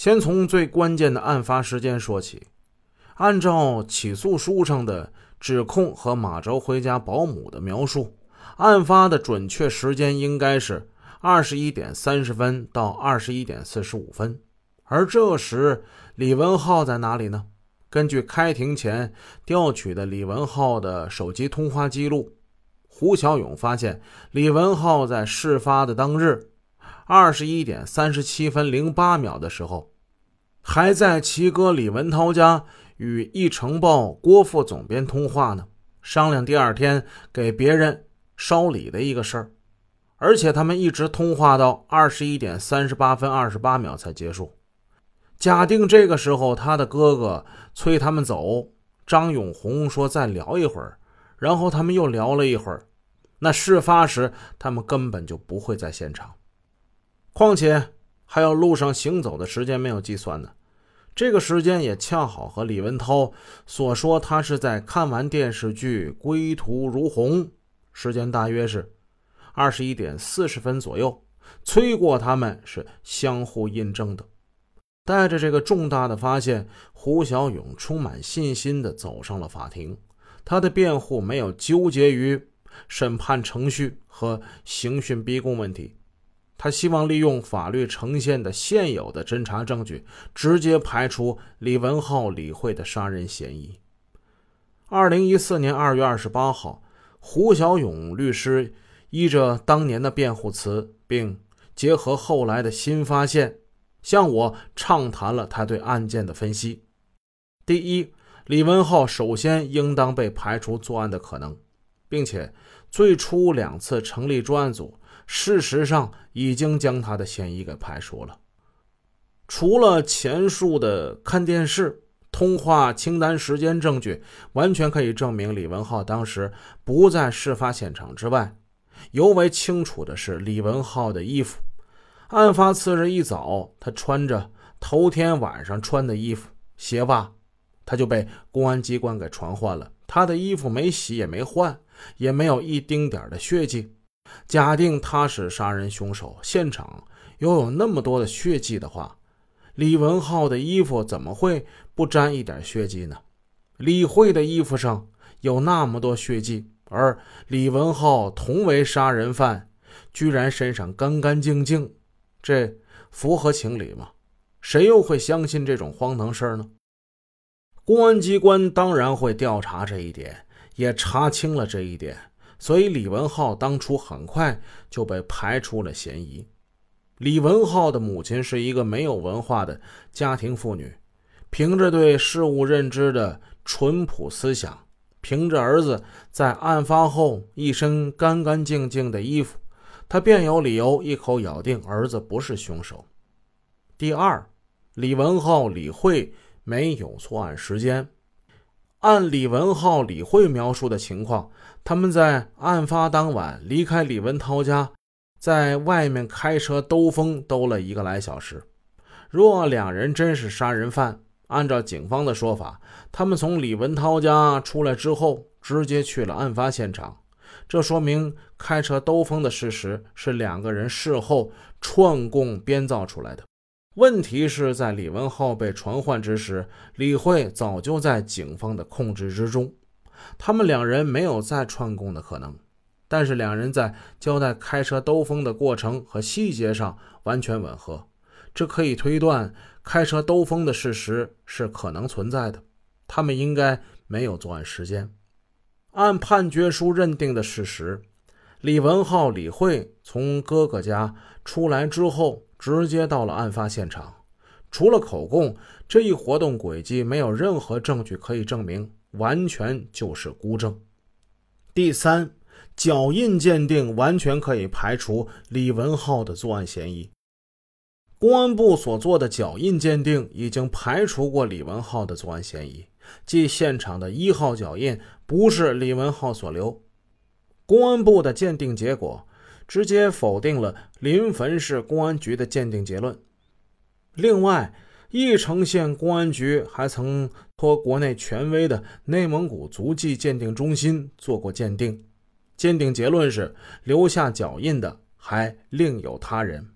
先从最关键的案发时间说起。按照起诉书上的指控和马哲回家保姆的描述，案发的准确时间应该是二十一点三十分到二十一点四十五分。而这时，李文浩在哪里呢？根据开庭前调取的李文浩的手机通话记录，胡小勇发现李文浩在事发的当日二十一点三十七分零八秒的时候，还在齐哥李文涛家。与《一城报》郭副总编通话呢，商量第二天给别人烧礼的一个事儿，而且他们一直通话到二十一点三十八分二十八秒才结束。假定这个时候他的哥哥催他们走，张永红说再聊一会儿，然后他们又聊了一会儿，那事发时他们根本就不会在现场，况且还有路上行走的时间没有计算呢。这个时间也恰好和李文涛所说，他是在看完电视剧《归途如虹》，时间大约是二十一点四十分左右。催过他们是相互印证的。带着这个重大的发现，胡小勇充满信心地走上了法庭。他的辩护没有纠结于审判程序和刑讯逼供问题。他希望利用法律呈现的现有的侦查证据，直接排除李文浩、李慧的杀人嫌疑。二零一四年二月二十八号，胡小勇律师依着当年的辩护词，并结合后来的新发现，向我畅谈了他对案件的分析。第一，李文浩首先应当被排除作案的可能，并且最初两次成立专案组。事实上，已经将他的嫌疑给排除了。除了前述的看电视、通话清单、时间证据，完全可以证明李文浩当时不在事发现场之外。尤为清楚的是，李文浩的衣服，案发次日一早，他穿着头天晚上穿的衣服、鞋袜，他就被公安机关给传唤了。他的衣服没洗也没换，也没有一丁点的血迹。假定他是杀人凶手，现场又有那么多的血迹的话，李文浩的衣服怎么会不沾一点血迹呢？李慧的衣服上有那么多血迹，而李文浩同为杀人犯，居然身上干干净净，这符合情理吗？谁又会相信这种荒唐事儿呢？公安机关当然会调查这一点，也查清了这一点。所以，李文浩当初很快就被排除了嫌疑。李文浩的母亲是一个没有文化的家庭妇女，凭着对事物认知的淳朴思想，凭着儿子在案发后一身干干净净的衣服，她便有理由一口咬定儿子不是凶手。第二，李文浩、李慧没有作案时间。按李文浩、李慧描述的情况，他们在案发当晚离开李文涛家，在外面开车兜风兜了一个来小时。若两人真是杀人犯，按照警方的说法，他们从李文涛家出来之后，直接去了案发现场。这说明开车兜风的事实是两个人事后串供编造出来的。问题是在李文浩被传唤之时，李慧早就在警方的控制之中，他们两人没有再串供的可能。但是两人在交代开车兜风的过程和细节上完全吻合，这可以推断开车兜风的事实是可能存在的。他们应该没有作案时间。按判决书认定的事实，李文浩、李慧从哥哥家出来之后。直接到了案发现场，除了口供，这一活动轨迹没有任何证据可以证明，完全就是孤证。第三，脚印鉴定完全可以排除李文浩的作案嫌疑。公安部所做的脚印鉴定已经排除过李文浩的作案嫌疑，即现场的一号脚印不是李文浩所留。公安部的鉴定结果。直接否定了临汾市公安局的鉴定结论。另外，翼城县公安局还曾托国内权威的内蒙古足迹鉴定中心做过鉴定，鉴定结论是留下脚印的还另有他人。